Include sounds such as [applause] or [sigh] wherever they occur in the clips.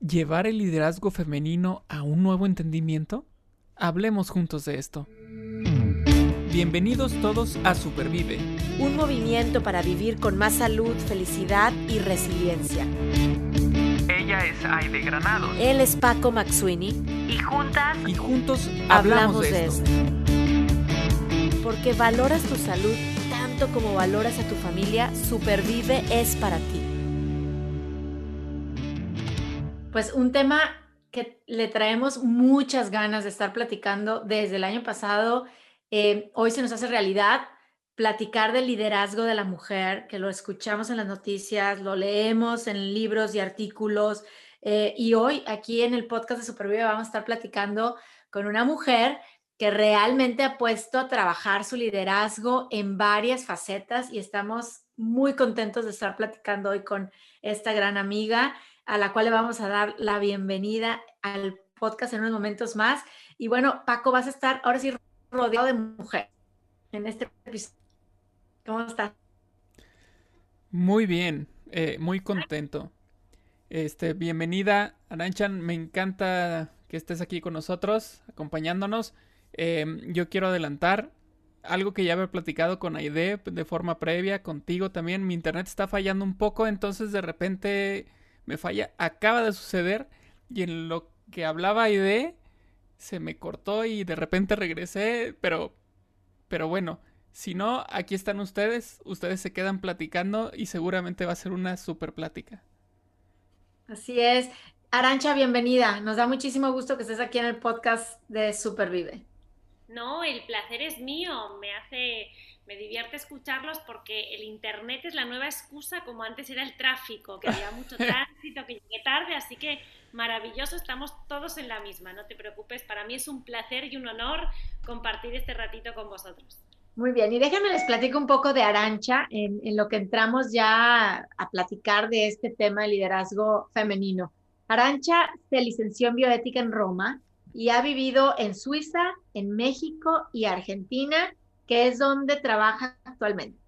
llevar el liderazgo femenino a un nuevo entendimiento? Hablemos juntos de esto. Bienvenidos todos a Supervive. Un movimiento para vivir con más salud, felicidad y resiliencia. Ella es Aide Granados. Él es Paco Maxuini. Y juntas. Y juntos hablamos, de, esto. Porque valoras tu salud tanto como valoras a tu familia, Supervive es para ti. Pues un tema que le traemos muchas ganas de estar platicando desde el año pasado. Eh, hoy se nos hace realidad platicar del liderazgo de la mujer, que lo escuchamos en las noticias, lo leemos en libros y artículos. Eh, y hoy aquí en el podcast de Supervive vamos a estar platicando con una mujer que realmente ha puesto a trabajar su liderazgo en varias facetas y estamos muy contentos de estar platicando hoy con esta gran amiga a la cual le vamos a dar la bienvenida al podcast en unos momentos más. Y bueno, Paco, vas a estar ahora sí rodeado de mujeres en este episodio. ¿Cómo estás? Muy bien, eh, muy contento. Este, bienvenida, Aranchan. Me encanta que estés aquí con nosotros, acompañándonos. Em, yo quiero adelantar algo que ya había platicado con Aide de forma previa, contigo también. Mi internet está fallando un poco, entonces de repente me falla, acaba de suceder y en lo que hablaba ID se me cortó y de repente regresé, pero pero bueno, si no, aquí están ustedes, ustedes se quedan platicando y seguramente va a ser una super plática. Así es. Arancha, bienvenida. Nos da muchísimo gusto que estés aquí en el podcast de Supervive. No, el placer es mío. Me hace me divierte escucharlos porque el Internet es la nueva excusa como antes era el tráfico, que había mucho [laughs] tránsito, que llegué tarde, así que maravilloso, estamos todos en la misma, no te preocupes, para mí es un placer y un honor compartir este ratito con vosotros. Muy bien, y déjenme les platico un poco de Arancha en, en lo que entramos ya a platicar de este tema de liderazgo femenino. Arancha se licenció en bioética en Roma y ha vivido en Suiza, en México y Argentina que es donde trabaja actualmente.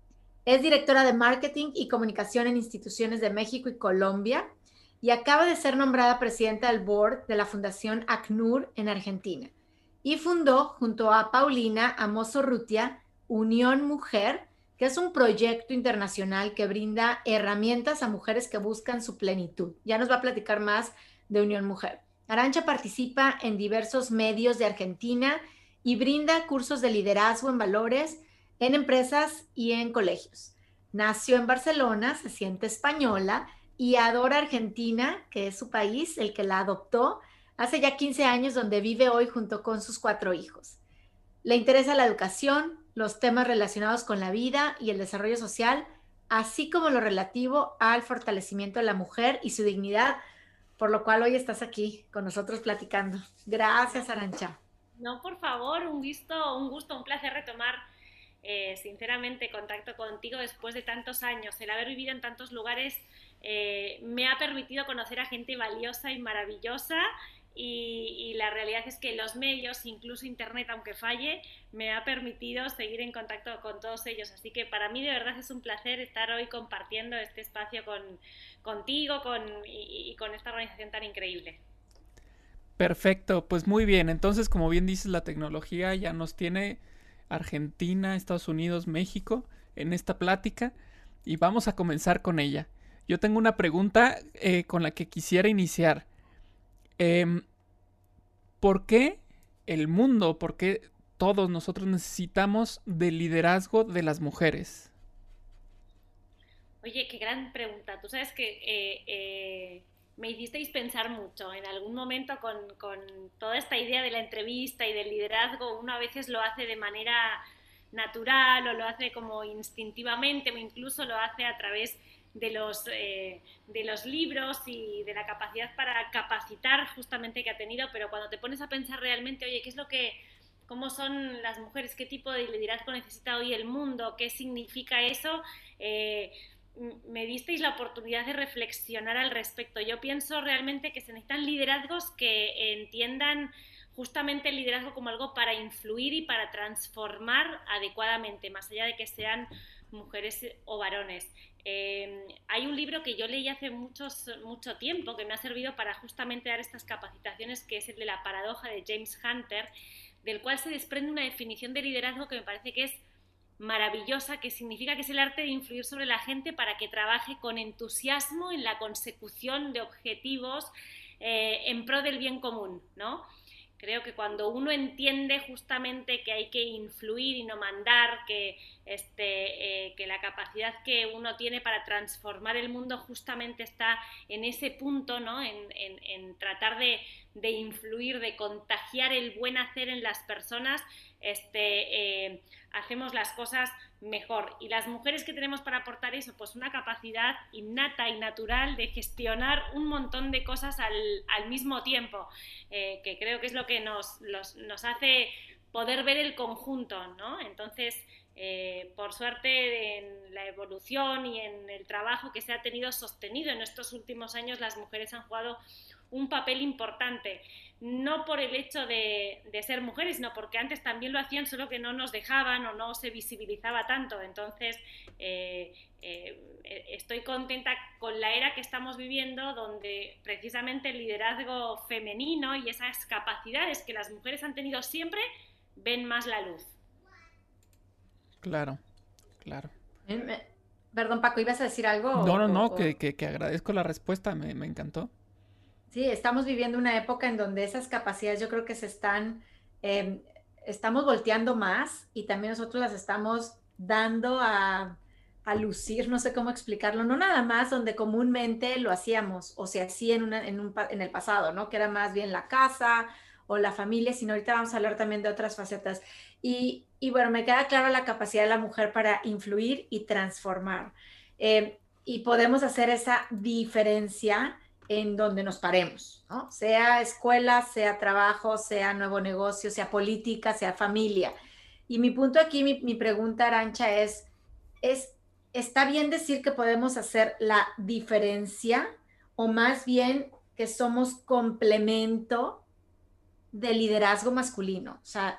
Es directora de marketing y comunicación en instituciones de México y Colombia y acaba de ser nombrada presidenta del board de la Fundación ACNUR en Argentina. Y fundó junto a Paulina Amoso Rutia Unión Mujer, que es un proyecto internacional que brinda herramientas a mujeres que buscan su plenitud. Ya nos va a platicar más de Unión Mujer. Arancha participa en diversos medios de Argentina y brinda cursos de liderazgo en valores en empresas y en colegios. Nació en Barcelona, se siente española y adora Argentina, que es su país, el que la adoptó hace ya 15 años, donde vive hoy junto con sus cuatro hijos. Le interesa la educación, los temas relacionados con la vida y el desarrollo social, así como lo relativo al fortalecimiento de la mujer y su dignidad, por lo cual hoy estás aquí con nosotros platicando. Gracias, Arancha. No, por favor, un gusto, un gusto, un placer retomar eh, sinceramente contacto contigo después de tantos años. El haber vivido en tantos lugares eh, me ha permitido conocer a gente valiosa y maravillosa y, la realidad es que los medios, incluso Internet, aunque falle, me ha permitido seguir en contacto con todos ellos. Así que para mí de verdad es un placer estar hoy compartiendo este espacio con, contigo con, y con esta organización tan increíble. Perfecto, pues muy bien. Entonces, como bien dices, la tecnología ya nos tiene Argentina, Estados Unidos, México en esta plática y vamos a comenzar con ella. Yo tengo una pregunta eh, con la que quisiera iniciar. Em, ¿Por qué el mundo, por qué todos nosotros necesitamos del liderazgo de las mujeres? Oye, qué gran pregunta. Tú sabes que eh, eh, me hicisteis pensar mucho. En algún momento con, toda esta idea de la entrevista y del liderazgo, uno a veces lo hace de manera natural o lo hace como instintivamente o incluso lo hace a través de los, eh, de los libros y de la capacidad para capacitar justamente que ha tenido, pero cuando te pones a pensar realmente, oye, ¿qué es lo que, cómo son las mujeres, qué tipo de liderazgo necesita hoy el mundo, qué significa eso? Eh, me disteis la oportunidad de reflexionar al respecto. Yo pienso realmente que se necesitan liderazgos que entiendan justamente el liderazgo como algo para influir y para transformar adecuadamente, más allá de que sean mujeres o varones. Em, hay un libro que yo leí hace muchos, mucho tiempo que me ha servido para justamente dar estas capacitaciones, que es el de la paradoja de James Hunter, del cual se desprende una definición de liderazgo que me parece que es maravillosa, que significa que es el arte de influir sobre la gente para que trabaje con entusiasmo en la consecución de objetivos eh, en pro del bien común, ¿no? Creo que cuando uno entiende justamente que hay que influir y no mandar, que, este, eh, que la capacidad que uno tiene para transformar el mundo justamente está en ese punto, ¿no? en, tratar de, de, influir, de contagiar el buen hacer en las personas, este, eh, hacemos las cosas mejor. Y las mujeres que tenemos para aportar eso, pues una capacidad innata y natural de gestionar un montón de cosas al, mismo tiempo, eh, que creo que es lo que nos, nos hace poder ver el conjunto, ¿no? Entonces, eh, por suerte, en la evolución y en el trabajo que se ha tenido sostenido en estos últimos años, las mujeres han jugado un papel importante no por el hecho de, ser mujeres, sino porque antes también lo hacían, solo que no nos dejaban o no se visibilizaba tanto. Entonces, eh, eh, estoy contenta con la era que estamos viviendo, donde precisamente el liderazgo femenino y esas capacidades que las mujeres han tenido siempre ven más la luz. Claro, claro. Perdón, Paco, ¿ibas a decir algo? No, no, no, Que, agradezco la respuesta, me, me encantó. Sí, estamos viviendo una época en donde esas capacidades yo creo que se están, em, estamos volteando más y también nosotros las estamos dando a, lucir, no sé cómo explicarlo, no nada más donde comúnmente lo hacíamos o se hacía en, en, el pasado, ¿no? Que era más bien la casa o la familia, sino ahorita vamos a hablar también de otras facetas. Y, bueno, me queda clara la capacidad de la mujer para influir y transformar. Em, y podemos hacer esa diferencia en donde nos paremos, ¿no? Sea escuela, sea trabajo, sea nuevo negocio, sea política, sea familia. Y mi punto aquí, mi, pregunta, Arancha, es, es, ¿está bien decir que podemos hacer la diferencia o más bien que somos complemento del liderazgo masculino? O sea,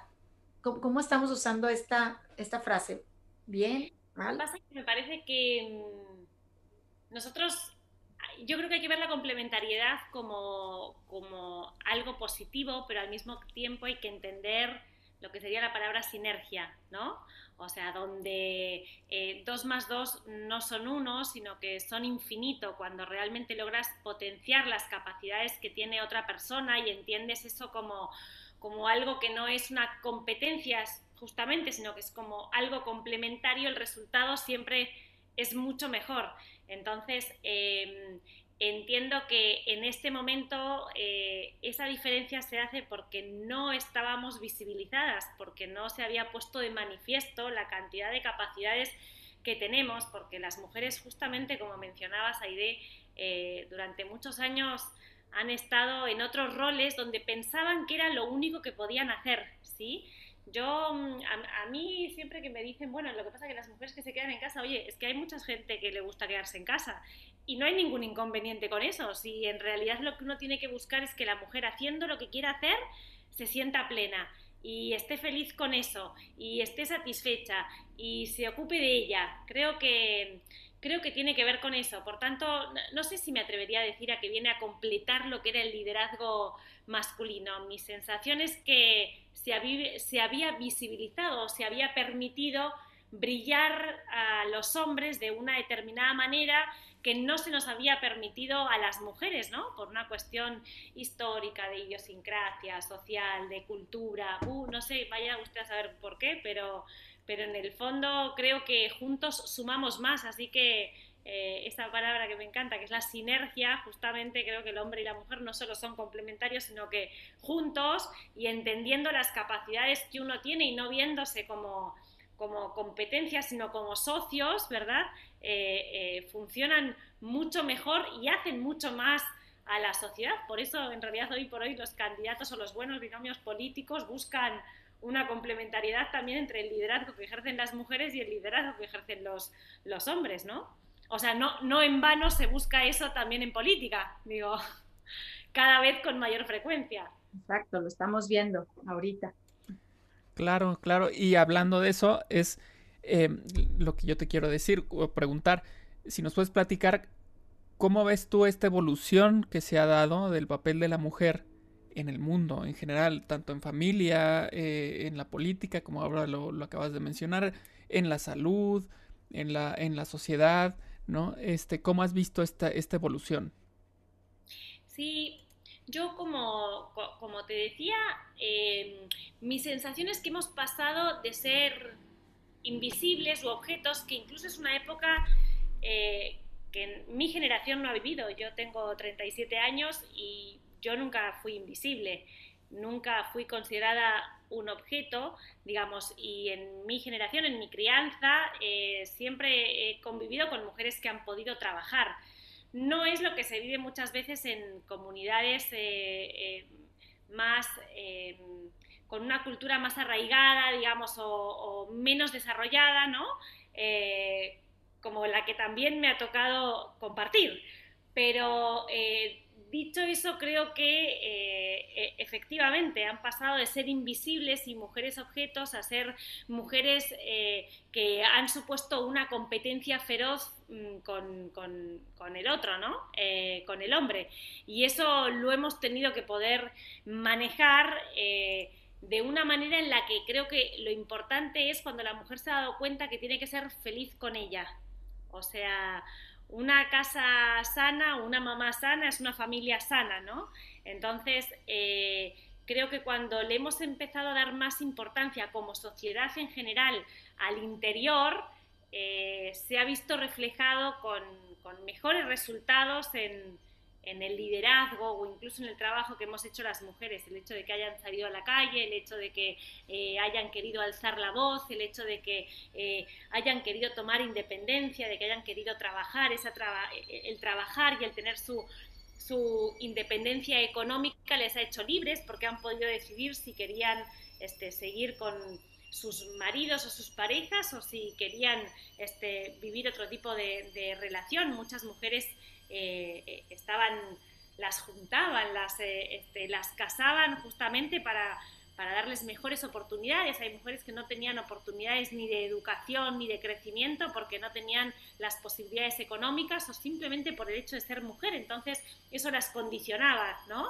¿cómo, estamos usando esta, esta frase? ¿Bien? ¿Mal? Me parece que mm, nosotros yo creo que hay que ver la complementariedad como, como algo positivo, pero al mismo tiempo hay que entender lo que sería la palabra sinergia, ¿no? O sea, donde eh, dos más dos no son uno, sino que son infinito, cuando realmente logras potenciar las capacidades que tiene otra persona y entiendes eso como, como algo que no es una competencia justamente, sino que es como algo complementario, el resultado siempre es mucho mejor. Entonces, em, entiendo que en este momento eh, esa diferencia se hace porque no estábamos visibilizadas, porque no se había puesto de manifiesto la cantidad de capacidades que tenemos, porque las mujeres, justamente como mencionabas, Aide, eh, durante muchos años han estado en otros roles donde pensaban que era lo único que podían hacer, ¿sí? Yo, mm, a, mí siempre que me dicen, bueno, lo que pasa es que las mujeres que se quedan en casa, oye, es que hay mucha gente que le gusta quedarse en casa y no hay ningún inconveniente con eso. Si en realidad lo que uno tiene que buscar es que la mujer haciendo lo que quiera hacer se sienta plena y esté feliz con eso y esté satisfecha y se ocupe de ella. Creo que creo que tiene que ver con eso. Por tanto, no sé si me atrevería a decir a que viene a completar lo que era el liderazgo masculino. Mi sensación es que se había, se había visibilizado, se había permitido brillar a los hombres de una determinada manera que no se nos había permitido a las mujeres, ¿no? Por una cuestión histórica, de idiosincrasia, social, de cultura, uh, no sé, vaya usted a saber por qué, pero, pero en el fondo creo que juntos sumamos más, así que eh, esa palabra que me encanta, que es la sinergia, justamente creo que el hombre y la mujer no solo son complementarios, sino que juntos y entendiendo las capacidades que uno tiene y no viéndose como como competencias, sino como socios, ¿verdad? Eh, eh, funcionan mucho mejor y hacen mucho más a la sociedad. Por eso, en realidad, hoy por hoy los candidatos o los buenos binomios políticos buscan una complementariedad también entre el liderazgo que ejercen las mujeres y el liderazgo que ejercen los, los hombres, ¿no? O sea, no, no en vano se busca eso también en política, digo, [laughs] cada vez con mayor frecuencia. Exacto, lo estamos viendo ahorita. Claro, claro. Y hablando de eso, es eh, lo que yo te quiero decir o preguntar. si nos puedes platicar cómo ves tú esta evolución que se ha dado del papel de la mujer en el mundo en general, tanto en familia, eh, en la política, como ahora lo, acabas de mencionar, en la salud, en la, en la sociedad, ¿no? Este, ¿Cómo has visto esta, esta evolución? Sí, yo como, como te decía, eh, mi sensación es que hemos pasado de ser invisibles u objetos, que incluso es una época eh, que mi generación no ha vivido. Yo tengo 37 años y yo nunca fui invisible, nunca fui considerada un objeto, digamos, y en mi generación, en mi crianza, eh, siempre he convivido con mujeres que han podido trabajar. No es lo que se vive muchas veces en comunidades eh, más con una cultura más arraigada, digamos, o, menos desarrollada, ¿no? Eh, como la que también me ha tocado compartir. Pero eh, dicho eso, creo que eh, e, efectivamente han pasado de ser invisibles y mujeres objetos a ser mujeres que han supuesto una competencia feroz mm, con, el otro, ¿no? con el hombre. Y eso lo hemos tenido que poder manejar de una manera en la que creo que lo importante es cuando la mujer se ha dado cuenta que tiene que ser feliz con ella. O sea, una casa sana, una mamá sana es una familia sana, ¿no? Entonces, eh, creo que cuando le hemos empezado a dar más importancia como sociedad en general al interior, eh, se ha visto reflejado con mejores resultados en, en el liderazgo o incluso en el trabajo que hemos hecho las mujeres, el hecho de que hayan salido a la calle, el hecho de que eh, hayan querido alzar la voz, el hecho de que eh, hayan querido tomar independencia, de que hayan querido trabajar, esa el trabajar y el tener su, su independencia económica les ha hecho libres porque han podido decidir si querían este, seguir con sus maridos o sus parejas o si querían este, vivir otro tipo de relación. Muchas mujeres eh, eh, estaban, las juntaban, las, eh, este, las casaban justamente para, para darles mejores oportunidades. Hay mujeres que no tenían oportunidades ni de educación ni de crecimiento porque no tenían las posibilidades económicas o simplemente por el hecho de ser mujer. Entonces eso las condicionaba, ¿no?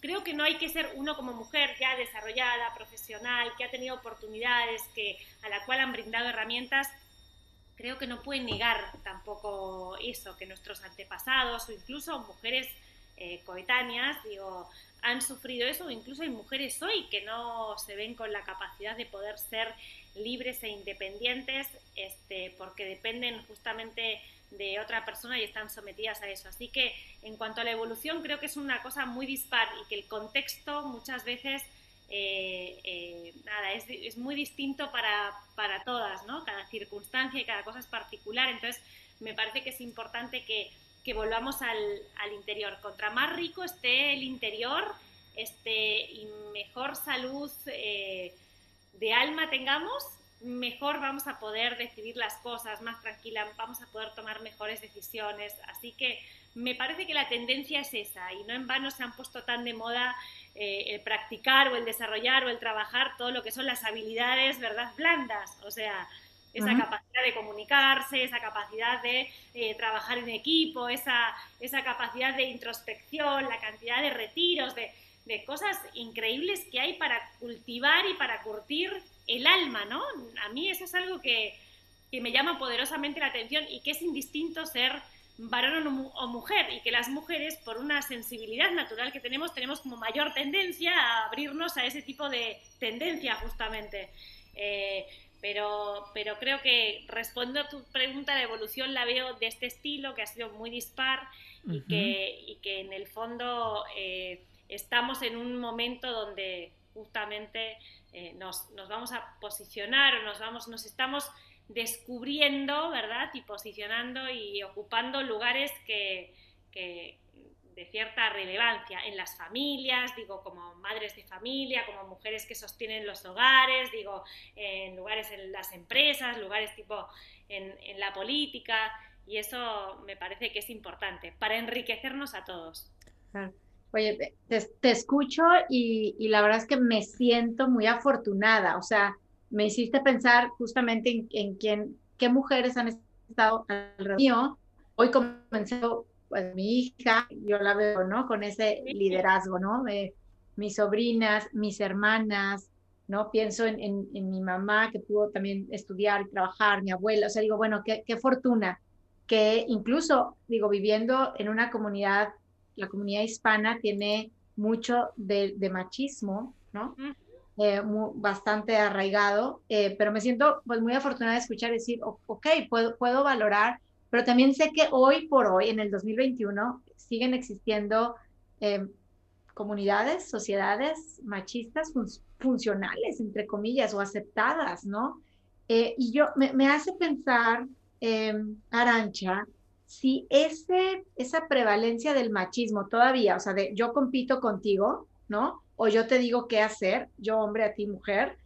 creo que no hay que ser uno como mujer ya desarrollada, profesional, que ha tenido oportunidades, que, a la cual han brindado herramientas creo que no pueden negar tampoco eso, que nuestros antepasados o incluso mujeres eh, coetáneas, digo, han sufrido eso, o incluso hay mujeres hoy que no se ven con la capacidad de poder ser libres e independientes, este, porque dependen justamente de otra persona y están sometidas a eso. Así que en cuanto a la evolución, creo que es una cosa muy dispar y que el contexto muchas veces eh, eh, nada, es, muy distinto para, para, todas, ¿no? Cada circunstancia y cada cosa es particular, entonces me parece que es importante que, que volvamos al, al, interior. Contra más rico esté el interior este, y mejor salud eh, de alma tengamos, mejor vamos a poder decidir las cosas, más tranquila, vamos a poder tomar mejores decisiones. Así que me parece que la tendencia es esa y no en vano se han puesto tan de moda eh, el practicar o el desarrollar o el trabajar todo lo que son las habilidades, ¿verdad? Blandas, o sea, esa capacidad de comunicarse, esa capacidad de eh, trabajar en equipo, esa, esa capacidad de introspección, la cantidad de retiros, de, de cosas increíbles que hay para cultivar y para curtir el alma, ¿no? A mí eso es algo que, que me llama poderosamente la atención y que es indistinto ser varón o mujer y que las mujeres, por una sensibilidad natural que tenemos, tenemos como mayor tendencia a abrirnos a ese tipo de tendencia justamente. Eh, pero, pero creo que respondo a tu pregunta, la evolución la veo de este estilo, que ha sido muy dispar y, que, y que en el fondo eh, estamos en un momento donde justamente eh, nos, nos, vamos a posicionar o nos, vamos, nos estamos descubriendo, ¿verdad? Y posicionando y ocupando lugares que, de cierta relevancia en las familias, digo, como madres de familia, como mujeres que sostienen los hogares, digo, en lugares en las empresas, lugares tipo en, la política, y eso me parece que es importante para enriquecernos a todos. Oye, te, escucho y, y, la verdad es que me siento muy afortunada, o sea, me hiciste pensar justamente en, quién, qué mujeres han estado alrededor mío. Hoy comenzó pues mi hija, yo la veo, ¿no? Con ese liderazgo, ¿no? mis sobrinas, mis hermanas, ¿no? Pienso en, en, mi mamá que pudo también estudiar y trabajar, mi abuela, o sea, digo, bueno, qué, qué fortuna que incluso, digo, viviendo en una comunidad, la comunidad hispana tiene mucho de, de machismo, ¿no? Eh, bastante arraigado, eh, pero me siento pues muy afortunada de escuchar decir, ok, puedo, puedo valorar, pero también sé que hoy por hoy, en el 2021, siguen existiendo eh, comunidades, sociedades machistas funcionales, entre comillas, o aceptadas, ¿no? y yo me, me, hace pensar, Arancha, si ese, esa prevalencia del machismo todavía, o sea, de yo compito contigo, ¿no? O yo te digo qué hacer, yo hombre a ti mujer,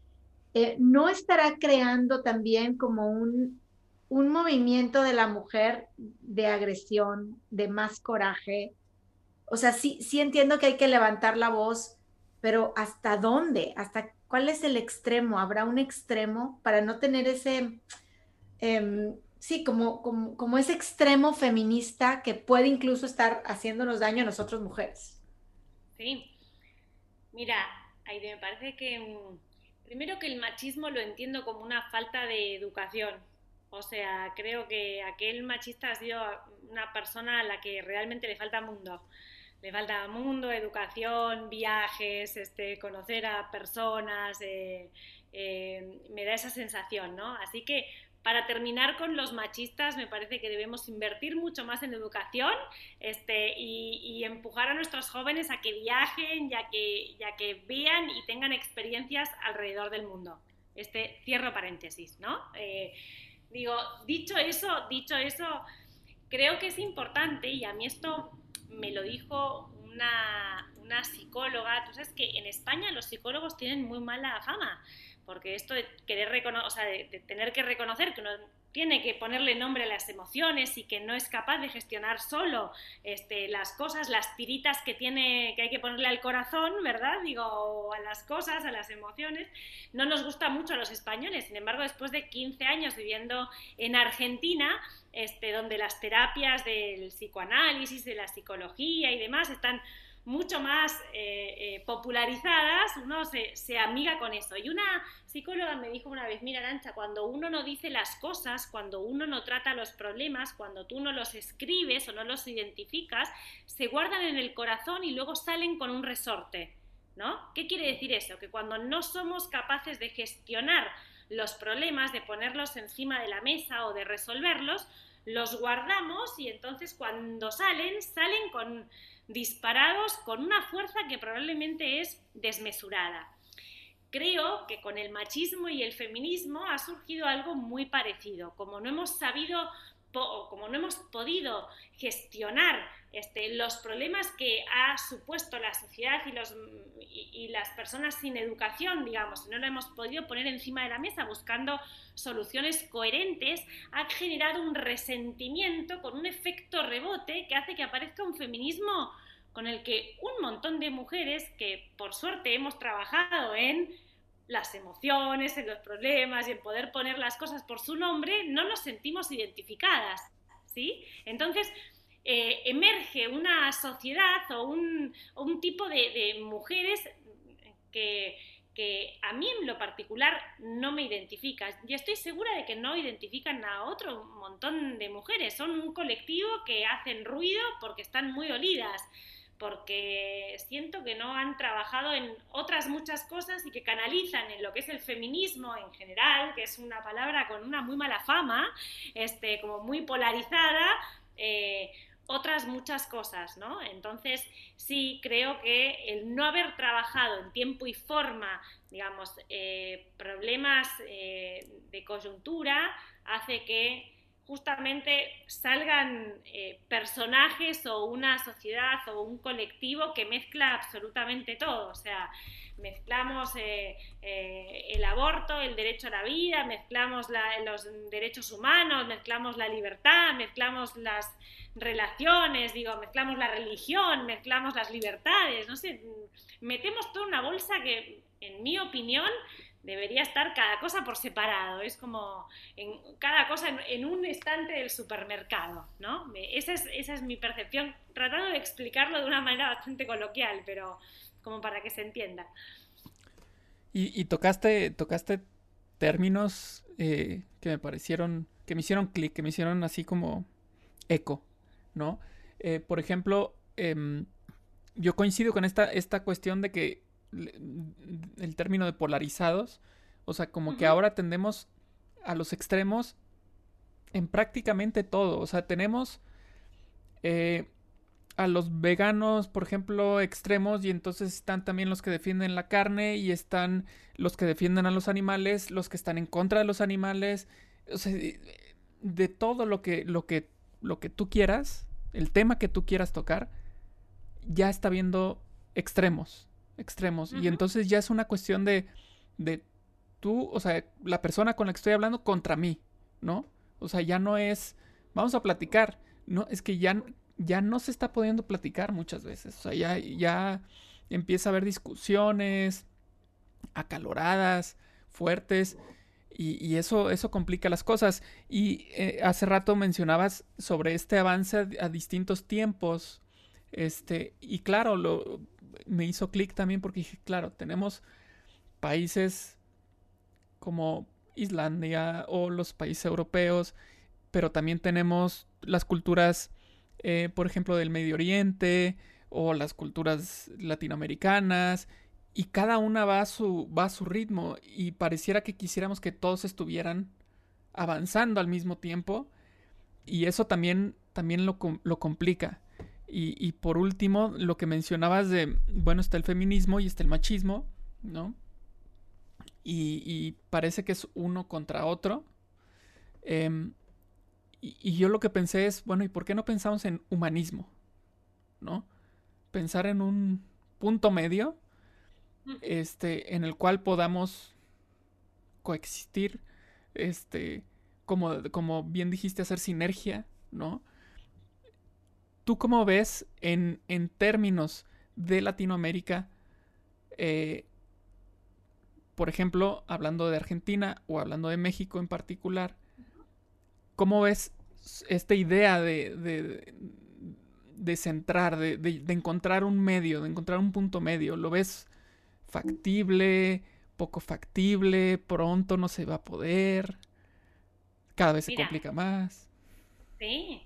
eh, no estará creando también como un, un movimiento de la mujer de agresión, de más coraje. O sea, sí, sí entiendo que hay que levantar la voz, pero ¿hasta dónde? ¿Hasta cuál es el extremo? ¿Habrá un extremo para no tener ese, em, sí, como, como, como, ese extremo feminista que puede incluso estar haciéndonos daño a nosotros mujeres? Sí, Mira, Aide, me parece que mm, primero que el machismo lo entiendo como una falta de educación. O sea, creo que aquel machista ha sido una persona a la que realmente le falta mundo. Le falta mundo, educación, viajes, este, conocer a personas, eh, eh, me da esa sensación, ¿no? Así que para terminar con los machistas, me parece que debemos invertir mucho más en educación este, y, empujar a nuestros jóvenes a que viajen, ya que, ya que vean y tengan experiencias alrededor del mundo. Este cierro paréntesis, ¿no? Eh, digo, dicho eso, dicho eso, creo que es importante y a mí esto me lo dijo una, una psicóloga. Tú sabes que en España los psicólogos tienen muy mala fama porque esto de querer reconocer, o sea, de, tener que reconocer que uno tiene que ponerle nombre a las emociones y que no es capaz de gestionar solo este, las cosas, las tiritas que tiene, que hay que ponerle al corazón, ¿verdad? Digo, a las cosas, a las emociones, no nos gusta mucho a los españoles. Sin embargo, después de 15 años viviendo en Argentina, este, donde las terapias del psicoanálisis, de la psicología y demás están mucho más eh, eh, popularizadas, uno se, amiga con eso. Y una psicóloga me dijo una vez, mira Arancha, cuando uno no dice las cosas, cuando uno no trata los problemas, cuando tú no los escribes o no los identificas, se guardan en el corazón y luego salen con un resorte. ¿No? ¿Qué quiere decir eso? Que cuando no somos capaces de gestionar los problemas, de ponerlos encima de la mesa o de resolverlos, los guardamos y entonces cuando salen, salen con disparados con una fuerza que probablemente es desmesurada. Creo que con el machismo y el feminismo ha surgido algo muy parecido. Como no hemos sabido como no hemos podido gestionar este, los problemas que ha supuesto la sociedad y, y, las personas sin educación, digamos, no lo hemos podido poner encima de la mesa buscando soluciones coherentes, ha generado un resentimiento con un efecto rebote que hace que aparezca un feminismo con el que un montón de mujeres que por suerte hemos trabajado en las emociones, en los problemas y en poder poner las cosas por su nombre, no nos sentimos identificadas, ¿sí? Entonces, eh, emerge una sociedad o un, tipo de, mujeres que, que, a mí en lo particular no me identifican. Y estoy segura de que no identifican a otro montón de mujeres. Son un colectivo que hacen ruido porque están muy dolidas porque siento que no han trabajado en otras muchas cosas y que canalizan en lo que es el feminismo en general, que es una palabra con una muy mala fama, este, como muy polarizada, eh, otras muchas cosas, ¿no? Entonces, sí creo que el no haber trabajado en tiempo y forma, digamos, eh, problemas eh, de coyuntura, hace que justamente salgan eh, personajes o una sociedad o un colectivo que mezcla absolutamente todo. O sea, mezclamos eh, eh, el aborto, el derecho a la vida, mezclamos los derechos humanos, mezclamos la libertad, mezclamos las relaciones, digo, mezclamos la religión, mezclamos las libertades, no sé, metemos toda una bolsa que, en mi opinión, debería estar cada cosa por separado, es como en, cada cosa en, un estante del supermercado, ¿no? Esa es, esa es mi percepción, tratando de explicarlo de una manera bastante coloquial, pero como para que se entienda. Y, tocaste, tocaste términos eh, que me parecieron, que me hicieron clic, que me hicieron así como eco, ¿no? Eh, por ejemplo, em, yo coincido con esta, esta cuestión de que el término de polarizados, o sea, como que ahora tendemos a los extremos en prácticamente todo, o sea, tenemos eh, a los veganos, por ejemplo, extremos, y entonces están también los que defienden la carne, y están los que defienden a los animales, los que están en contra de los animales, o sea, de todo lo que, lo que, lo que tú quieras, el tema que tú quieras tocar, ya está viendo extremos extremos. Y entonces ya es una cuestión de, de tú, o sea, la persona con la que estoy hablando contra mí, ¿no? O sea, ya no es, vamos a platicar, no, es que ya, ya no se está pudiendo platicar muchas veces, o sea, ya, ya empieza a haber discusiones acaloradas, fuertes, y, eso, eso complica las cosas. Y eh, hace rato mencionabas sobre este avance a, a distintos tiempos, este, y claro, lo, me hizo clic también porque dije, claro, tenemos países como Islandia o los países europeos, pero también tenemos las culturas, eh, por ejemplo, del Medio Oriente o las culturas latinoamericanas y cada una va a su, va a su ritmo y pareciera que quisiéramos que todos estuvieran avanzando al mismo tiempo y eso también, también lo, lo complica. Y, por último, lo que mencionabas de, bueno, está el feminismo y está el machismo, ¿no? Y, parece que es uno contra otro. Em, y, yo lo que pensé es, bueno, ¿y por qué no pensamos en humanismo? ¿No? Pensar en un punto medio, este, en el cual podamos coexistir, este, como, como bien dijiste, hacer sinergia, ¿no? ¿Tú cómo ves en, términos de Latinoamérica, eh, por ejemplo, hablando de Argentina o hablando de México en particular, cómo ves esta idea de, de, centrar, de, de, encontrar un medio, de encontrar un punto medio? ¿Lo ves factible, poco factible, pronto no se va a poder? Cada vez se complica más. Sí,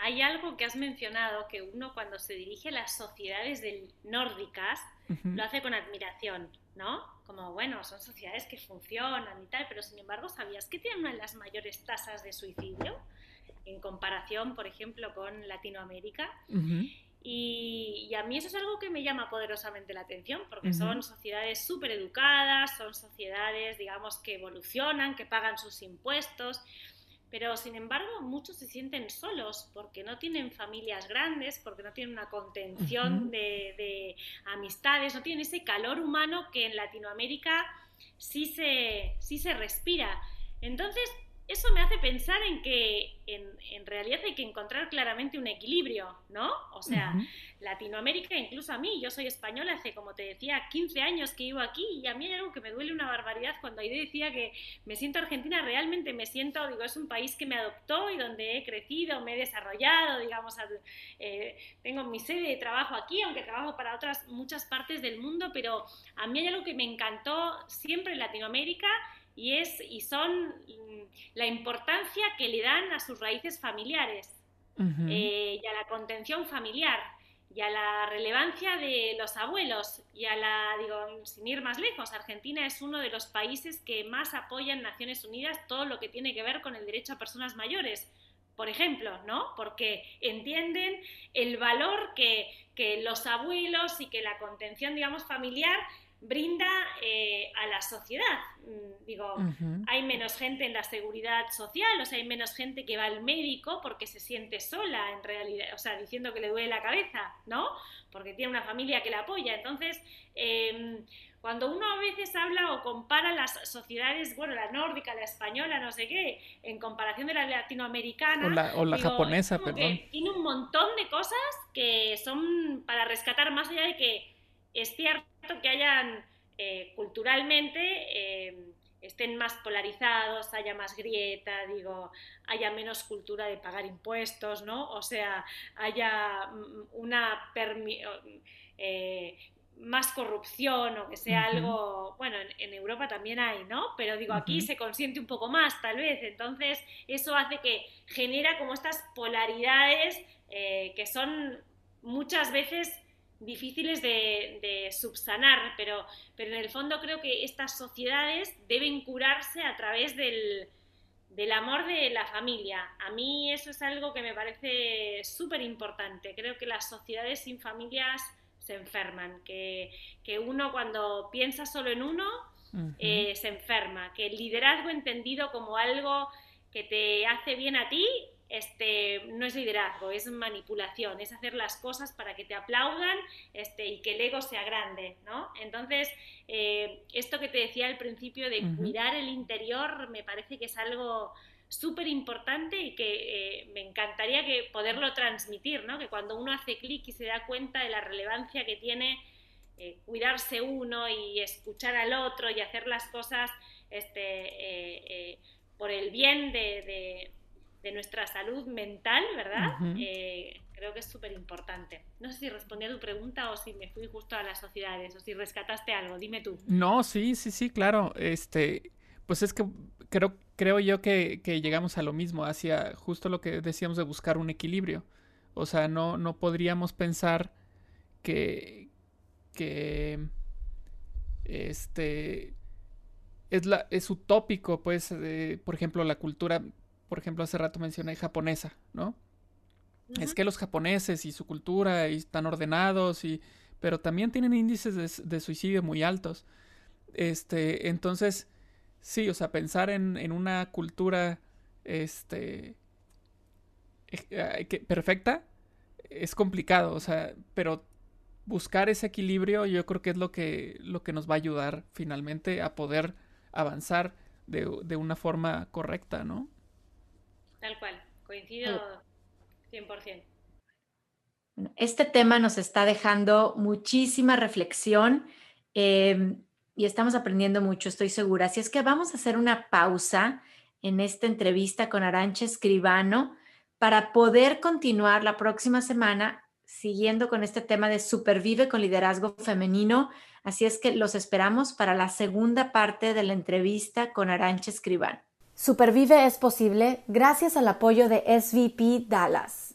hay algo que has mencionado que uno cuando se dirige a las sociedades del nórdicas lo hace con admiración, ¿no? Como, bueno, son sociedades que funcionan y tal, pero sin embargo, ¿sabías que tienen una de las mayores tasas de suicidio en comparación, por ejemplo, con Latinoamérica? y, a mí eso es algo que me llama poderosamente la atención, porque son sociedades súper educadas, son sociedades, digamos, que evolucionan, que pagan sus impuestos. Pero sin embargo, muchos se sienten solos porque no tienen familias grandes, porque no tienen una contención de, amistades, no tienen ese calor humano que en Latinoamérica sí se, sí se respira. Entonces, eso me hace pensar en que en, realidad hay que encontrar claramente un equilibrio, ¿no? O sea, Latinoamérica, incluso a mí, yo soy española, hace como te decía, 15 años que vivo aquí y a mí hay algo que me duele una barbaridad cuando Aide decía que me siento argentina, realmente me siento, digo, es un país que me adoptó y donde he crecido, me he desarrollado, digamos, eh, tengo mi sede de trabajo aquí, aunque trabajo para otras muchas partes del mundo, pero a mí hay algo que me encantó siempre en Latinoamérica y, es, y son mm, la importancia que le dan a sus raíces familiares eh, y a la contención familiar y a la relevancia de los abuelos y a la, digo, sin ir más lejos, Argentina es uno de los países que más apoya en Naciones Unidas todo lo que tiene que ver con el derecho a personas mayores, por ejemplo, ¿no? Porque entienden el valor que, que los abuelos y que la contención, digamos, familiar brinda eh, a la sociedad. Mm, digo, hay menos gente en la seguridad social, o sea, hay menos gente que va al médico porque se siente sola en realidad, o sea, diciendo que le duele la cabeza, ¿no? porque tiene una familia que la apoya. Entonces, em, cuando uno a veces habla o compara las sociedades, bueno, la nórdica, la española, no sé qué, en comparación de la latinoamericana. O la, japonesa, perdón. tiene un montón de cosas que son para rescatar, más allá de que es cierto que hayan eh, culturalmente. Eh, estén más polarizados, haya más grieta, digo, haya menos cultura de pagar impuestos, ¿no? O sea, haya mm, una eh, más corrupción o que sea algo, bueno, en, Europa también hay, ¿no? Pero digo, aquí se consiente un poco más, tal vez. Entonces, eso hace que genera como estas polaridades eh, que son muchas veces difíciles de, subsanar, pero, pero en el fondo creo que estas sociedades deben curarse a través del, del amor de la familia. A mí eso es algo que me parece súper importante. Creo que las sociedades sin familias se enferman, que, que uno cuando piensa solo en uno eh, se enferma, que el liderazgo entendido como algo que te hace bien a ti este, no es liderazgo, es manipulación, es hacer las cosas para que te aplaudan este, y que el ego sea grande, ¿no? Entonces, eh, esto que te decía al principio de cuidar el interior me parece que es algo súper importante y que eh, me encantaría que poderlo transmitir, ¿no? Que cuando uno hace clic y se da cuenta de la relevancia que tiene eh, cuidarse uno y escuchar al otro y hacer las cosas este, por el bien de de nuestra salud mental, ¿verdad? Eh, creo que es súper importante. No sé si respondí a tu pregunta o si me fui justo a las sociedades o si rescataste algo, dime tú. No, sí, sí, sí, claro. Este, pues es que creo, creo yo que, llegamos a lo mismo, hacia justo lo que decíamos de buscar un equilibrio. O sea, no, no podríamos pensar que, que este es, la, es utópico, pues, por ejemplo, la cultura por ejemplo, hace rato mencioné japonesa, ¿no? Es que los japoneses y su cultura están ordenados y pero también tienen índices de, suicidio muy altos. Este, entonces, sí, o sea, pensar en, una cultura este eh, perfecta es complicado, o sea, pero buscar ese equilibrio yo creo que es lo que, lo que nos va a ayudar finalmente a poder avanzar de, de una forma correcta, ¿no? Tal cual, coincido 100%. Este tema nos está dejando muchísima reflexión em, y estamos aprendiendo mucho, estoy segura. Así es que vamos a hacer una pausa en esta entrevista con Arancha Escribano para poder continuar la próxima semana siguiendo con este tema de supervive con liderazgo femenino. Así es que los esperamos para la segunda parte de la entrevista con Arancha Escribano. Supervive es posible gracias al apoyo de SVP Dallas.